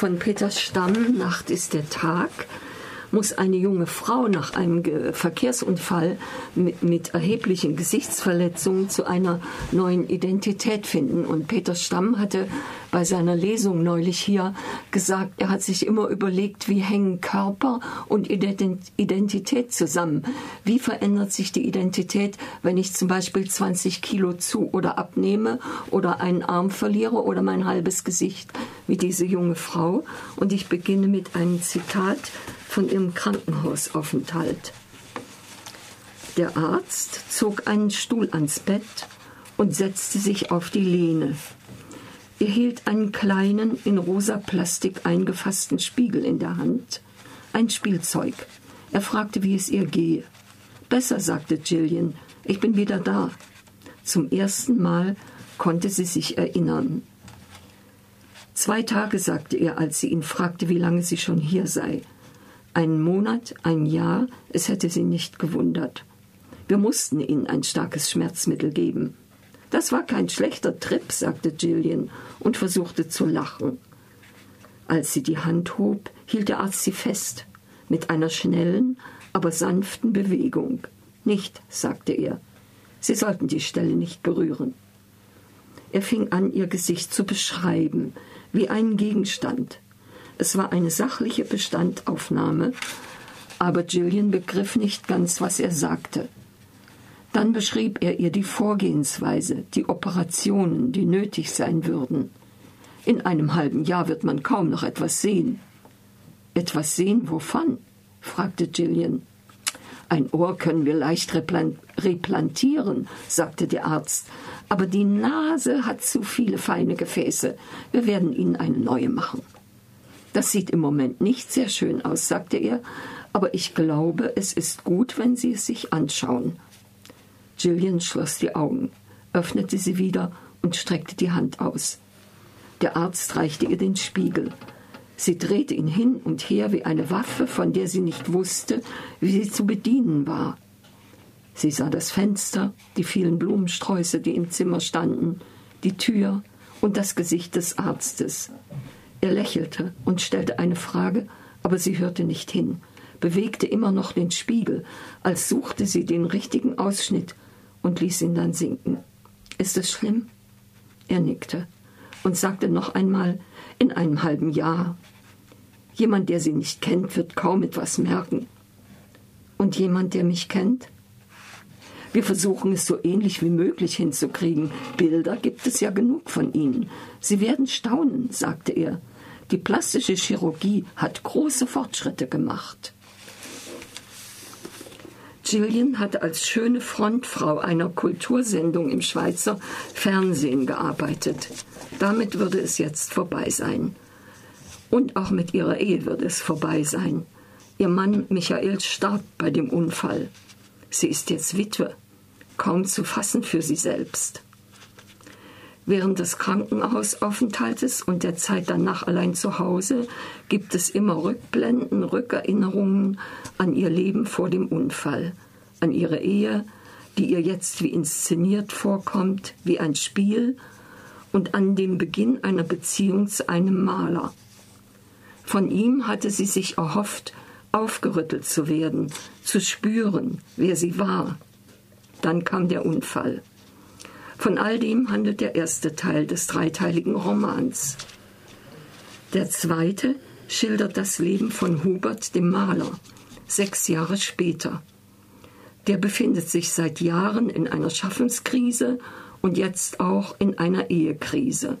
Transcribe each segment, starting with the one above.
von Peter Stamm, Nacht ist der Tag, muss eine junge Frau nach einem Verkehrsunfall mit, mit, erheblichen Gesichtsverletzungen zu einer neuen Identität finden. Und Peter Stamm hatte bei seiner Lesung neulich hier gesagt, er hat sich immer überlegt, wie hängen Körper und Identität zusammen. Wie verändert sich die Identität, wenn ich zum Beispiel 20 Kilo zu oder abnehme oder einen Arm verliere oder mein halbes Gesicht, wie diese junge Frau. Und ich beginne mit einem Zitat von ihrem Krankenhausaufenthalt. Der Arzt zog einen Stuhl ans Bett und setzte sich auf die Lehne. Er hielt einen kleinen, in rosa Plastik eingefassten Spiegel in der Hand. Ein Spielzeug. Er fragte, wie es ihr gehe. Besser, sagte Gillian. Ich bin wieder da. Zum ersten Mal konnte sie sich erinnern. Zwei Tage, sagte er, als sie ihn fragte, wie lange sie schon hier sei. Einen Monat, ein Jahr, es hätte sie nicht gewundert. Wir mussten ihnen ein starkes Schmerzmittel geben. Das war kein schlechter Trip, sagte Gillian und versuchte zu lachen. Als sie die Hand hob, hielt der Arzt sie fest, mit einer schnellen, aber sanften Bewegung. Nicht, sagte er. Sie sollten die Stelle nicht berühren. Er fing an, ihr Gesicht zu beschreiben, wie einen Gegenstand, es war eine sachliche Bestandaufnahme, aber Gillian begriff nicht ganz, was er sagte. Dann beschrieb er ihr die Vorgehensweise, die Operationen, die nötig sein würden. In einem halben Jahr wird man kaum noch etwas sehen. Etwas sehen wovon? fragte Gillian. Ein Ohr können wir leicht replantieren, sagte der Arzt, aber die Nase hat zu viele feine Gefäße. Wir werden Ihnen eine neue machen. Das sieht im Moment nicht sehr schön aus, sagte er, aber ich glaube, es ist gut, wenn Sie es sich anschauen. Gillian schloss die Augen, öffnete sie wieder und streckte die Hand aus. Der Arzt reichte ihr den Spiegel. Sie drehte ihn hin und her wie eine Waffe, von der sie nicht wusste, wie sie zu bedienen war. Sie sah das Fenster, die vielen Blumensträuße, die im Zimmer standen, die Tür und das Gesicht des Arztes. Er lächelte und stellte eine Frage, aber sie hörte nicht hin, bewegte immer noch den Spiegel, als suchte sie den richtigen Ausschnitt und ließ ihn dann sinken. Ist es schlimm? Er nickte und sagte noch einmal, in einem halben Jahr. Jemand, der sie nicht kennt, wird kaum etwas merken. Und jemand, der mich kennt? Wir versuchen es so ähnlich wie möglich hinzukriegen. Bilder gibt es ja genug von ihnen. Sie werden staunen, sagte er. Die plastische Chirurgie hat große Fortschritte gemacht. Gillian hat als schöne Frontfrau einer Kultursendung im Schweizer Fernsehen gearbeitet. Damit würde es jetzt vorbei sein. Und auch mit ihrer Ehe würde es vorbei sein. Ihr Mann Michael starb bei dem Unfall. Sie ist jetzt Witwe, kaum zu fassen für sie selbst. Während des Krankenhausaufenthaltes und der Zeit danach allein zu Hause gibt es immer Rückblenden, Rückerinnerungen an ihr Leben vor dem Unfall, an ihre Ehe, die ihr jetzt wie inszeniert vorkommt, wie ein Spiel, und an den Beginn einer Beziehung zu einem Maler. Von ihm hatte sie sich erhofft, aufgerüttelt zu werden, zu spüren, wer sie war. Dann kam der Unfall. Von all dem handelt der erste Teil des dreiteiligen Romans. Der zweite schildert das Leben von Hubert dem Maler, sechs Jahre später. Der befindet sich seit Jahren in einer Schaffenskrise und jetzt auch in einer Ehekrise.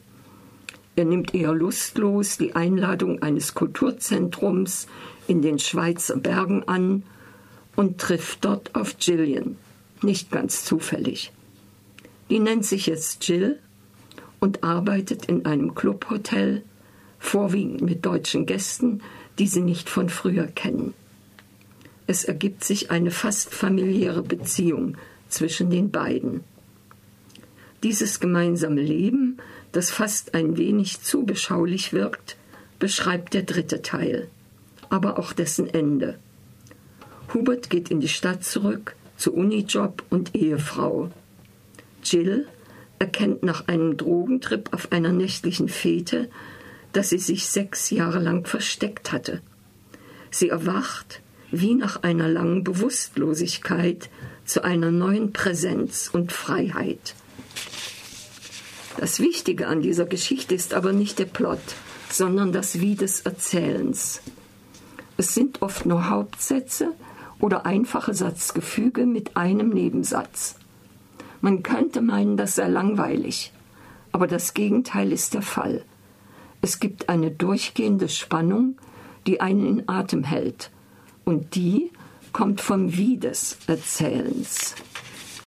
Er nimmt eher lustlos die Einladung eines Kulturzentrums in den Schweizer Bergen an und trifft dort auf Gillian, nicht ganz zufällig. Die nennt sich jetzt Jill und arbeitet in einem Clubhotel, vorwiegend mit deutschen Gästen, die sie nicht von früher kennen. Es ergibt sich eine fast familiäre Beziehung zwischen den beiden. Dieses gemeinsame Leben, das fast ein wenig zu beschaulich wirkt, beschreibt der dritte Teil, aber auch dessen Ende. Hubert geht in die Stadt zurück, zu Unijob und Ehefrau. Jill erkennt nach einem Drogentrip auf einer nächtlichen Fete, das sie sich sechs Jahre lang versteckt hatte. Sie erwacht wie nach einer langen Bewusstlosigkeit zu einer neuen Präsenz und Freiheit. Das Wichtige an dieser Geschichte ist aber nicht der Plot, sondern das Wie des Erzählens. Es sind oft nur Hauptsätze oder einfache Satzgefüge mit einem Nebensatz. Man könnte meinen, das sei langweilig, aber das Gegenteil ist der Fall. Es gibt eine durchgehende Spannung, die einen in Atem hält, und die kommt vom Wie des Erzählens.